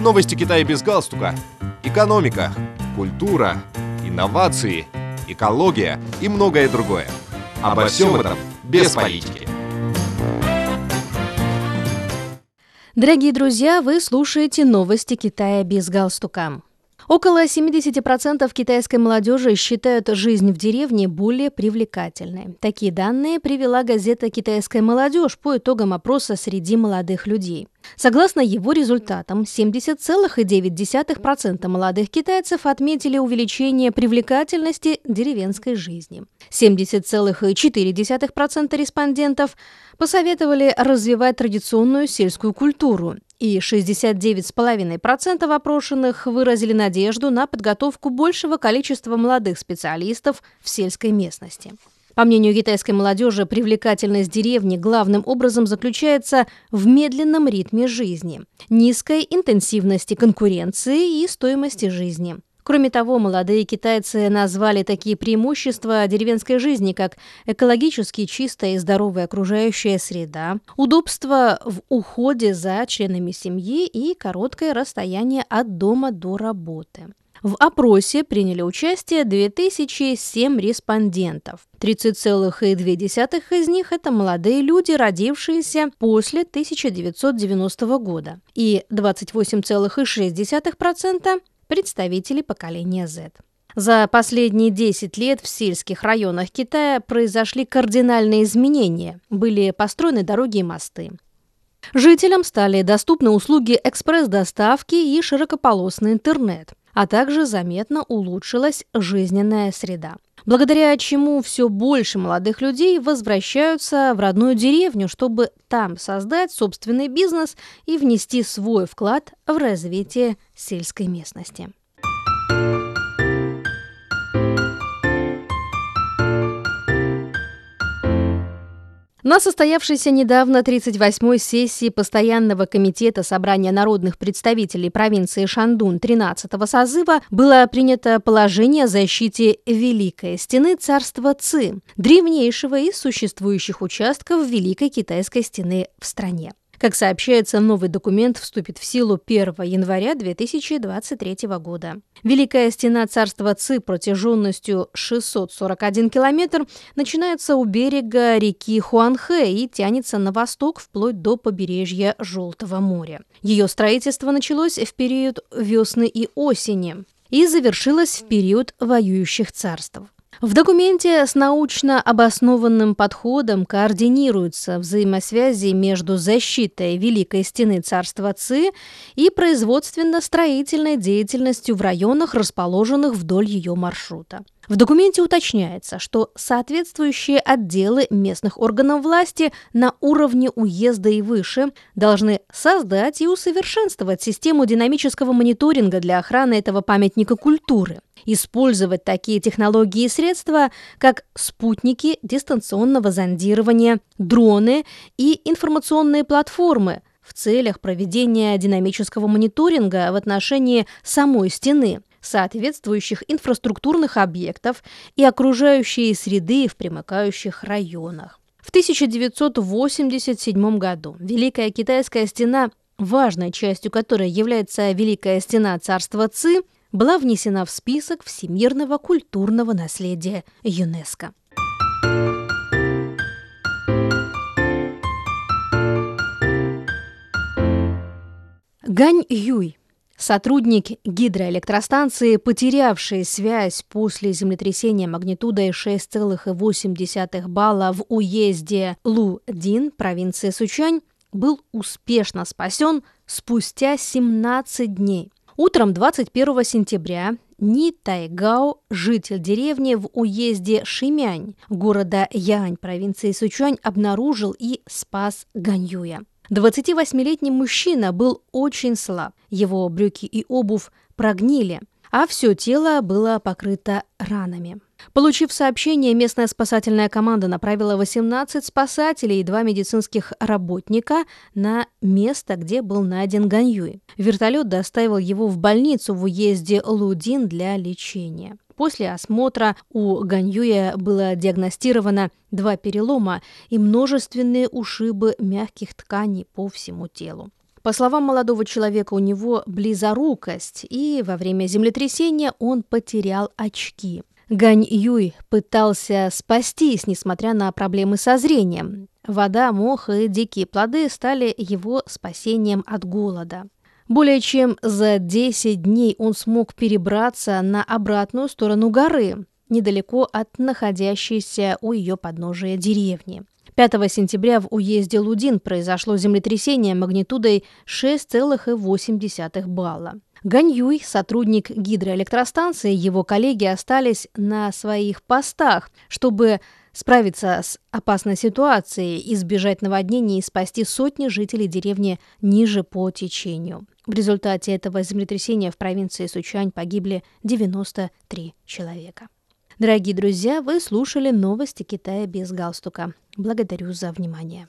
Новости Китая без галстука. Экономика, культура, инновации, экология и многое другое. Обо всем этом без политики. Дорогие друзья, вы слушаете новости Китая без галстука. Около 70% китайской молодежи считают жизнь в деревне более привлекательной. Такие данные привела газета «Китайская молодежь» по итогам опроса среди молодых людей. Согласно его результатам, 70,9% молодых китайцев отметили увеличение привлекательности деревенской жизни. 70,4% респондентов посоветовали развивать традиционную сельскую культуру, и 69,5% опрошенных выразили надежду на подготовку большего количества молодых специалистов в сельской местности. По мнению китайской молодежи, привлекательность деревни главным образом заключается в медленном ритме жизни, низкой интенсивности конкуренции и стоимости жизни. Кроме того, молодые китайцы назвали такие преимущества деревенской жизни, как экологически чистая и здоровая окружающая среда, удобство в уходе за членами семьи и короткое расстояние от дома до работы. В опросе приняли участие 2007 респондентов. 30,2 из них – это молодые люди, родившиеся после 1990 года, и 28,6% представители поколения Z. За последние 10 лет в сельских районах Китая произошли кардинальные изменения. Были построены дороги и мосты. Жителям стали доступны услуги экспресс-доставки и широкополосный интернет, а также заметно улучшилась жизненная среда. Благодаря чему все больше молодых людей возвращаются в родную деревню, чтобы там создать собственный бизнес и внести свой вклад в развитие сельской местности. На состоявшейся недавно 38-й сессии Постоянного комитета Собрания народных представителей провинции Шандун 13-го созыва было принято положение о защите Великой Стены царства Ци, древнейшего из существующих участков Великой Китайской Стены в стране. Как сообщается, новый документ вступит в силу 1 января 2023 года. Великая стена царства Ци протяженностью 641 километр начинается у берега реки Хуанхэ и тянется на восток вплоть до побережья Желтого моря. Ее строительство началось в период весны и осени и завершилось в период воюющих царств. В документе с научно обоснованным подходом координируются взаимосвязи между защитой Великой Стены Царства Ци и производственно-строительной деятельностью в районах, расположенных вдоль ее маршрута. В документе уточняется, что соответствующие отделы местных органов власти на уровне уезда и выше должны создать и усовершенствовать систему динамического мониторинга для охраны этого памятника культуры, использовать такие технологии и средства, как спутники дистанционного зондирования, дроны и информационные платформы – в целях проведения динамического мониторинга в отношении самой стены, соответствующих инфраструктурных объектов и окружающей среды в примыкающих районах. В 1987 году Великая Китайская стена, важной частью которой является Великая стена царства Ци, была внесена в список всемирного культурного наследия ЮНЕСКО. Гань Юй Сотрудник гидроэлектростанции, потерявший связь после землетрясения магнитудой 6,8 балла в уезде Лу-Дин, провинции Сучань, был успешно спасен спустя 17 дней. Утром 21 сентября Ни Тайгао, житель деревни в уезде Шимянь, города Янь, провинции Сучань, обнаружил и спас Ганьюя. 28-летний мужчина был очень слаб. Его брюки и обувь прогнили, а все тело было покрыто ранами. Получив сообщение, местная спасательная команда направила 18 спасателей и два медицинских работника на место, где был найден Ганьюй. Вертолет доставил его в больницу в уезде Лудин для лечения. После осмотра у Ганьюя было диагностировано два перелома и множественные ушибы мягких тканей по всему телу. По словам молодого человека, у него близорукость, и во время землетрясения он потерял очки. Гань Юй пытался спастись, несмотря на проблемы со зрением. Вода, мох и дикие плоды стали его спасением от голода. Более чем за 10 дней он смог перебраться на обратную сторону горы, недалеко от находящейся у ее подножия деревни. 5 сентября в уезде Лудин произошло землетрясение магнитудой 6,8 балла. Ганьюй, сотрудник гидроэлектростанции, его коллеги остались на своих постах, чтобы справиться с опасной ситуацией, избежать наводнений и спасти сотни жителей деревни ниже по течению. В результате этого землетрясения в провинции Сучань погибли 93 человека. Дорогие друзья, вы слушали новости Китая без галстука. Благодарю за внимание.